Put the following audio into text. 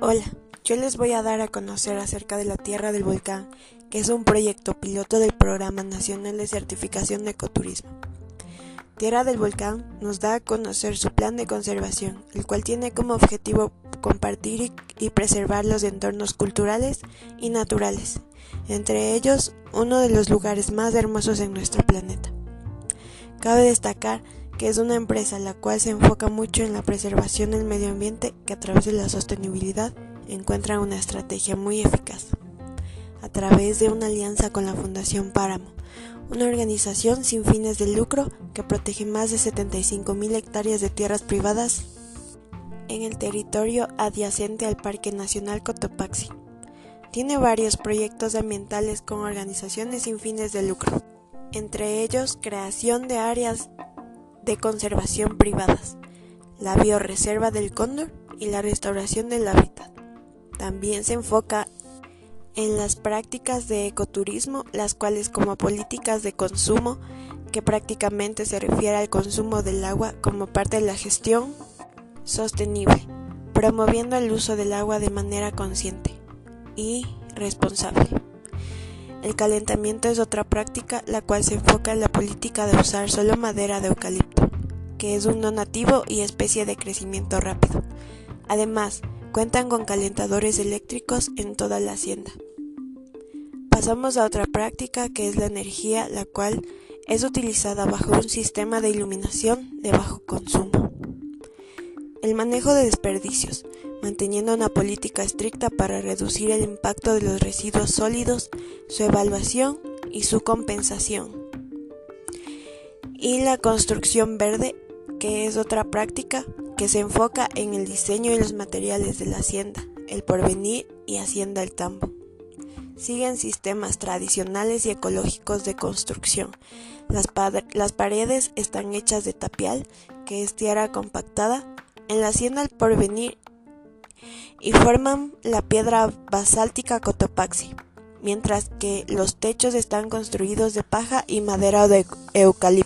Hola, yo les voy a dar a conocer acerca de la Tierra del Volcán, que es un proyecto piloto del Programa Nacional de Certificación de Ecoturismo. Tierra del Volcán nos da a conocer su plan de conservación, el cual tiene como objetivo compartir y, preservar los entornos culturales y naturales, entre ellos uno de los lugares más hermosos en nuestro planeta. Cabe destacar es una empresa la cual se enfoca mucho en la preservación del medio ambiente que a través de la sostenibilidad encuentra una estrategia muy eficaz. A través de una alianza con la Fundación Páramo, una organización sin fines de lucro que protege más de 75.000 hectáreas de tierras privadas en el territorio adyacente al Parque Nacional Cotopaxi. Tiene varios proyectos ambientales con organizaciones sin fines de lucro, entre ellos creación de áreas de conservación privadas, la bioreserva del cóndor y la restauración del hábitat. También se enfoca en las prácticas de ecoturismo, las cuales como políticas de consumo, que prácticamente se refiere al consumo del agua como parte de la gestión sostenible, promoviendo el uso del agua de manera consciente y responsable. El calentamiento es otra práctica la cual se enfoca en la política de usar solo madera de eucalipto, que es un no nativo y especie de crecimiento rápido. Además, cuentan con calentadores eléctricos en toda la hacienda. Pasamos a otra práctica que es la energía, la cual es utilizada bajo un sistema de iluminación de bajo consumo. El manejo de desperdicios manteniendo una política estricta para reducir el impacto de los residuos sólidos, su evaluación y su compensación. Y la construcción verde, que es otra práctica que se enfoca en el diseño y los materiales de la hacienda, el porvenir y hacienda el tambo. Siguen sistemas tradicionales y ecológicos de construcción. Las, las paredes están hechas de tapial, que es tierra compactada. En la hacienda El Porvenir y forman la piedra basáltica Cotopaxi, mientras que los techos están construidos de paja y madera de eucalipto.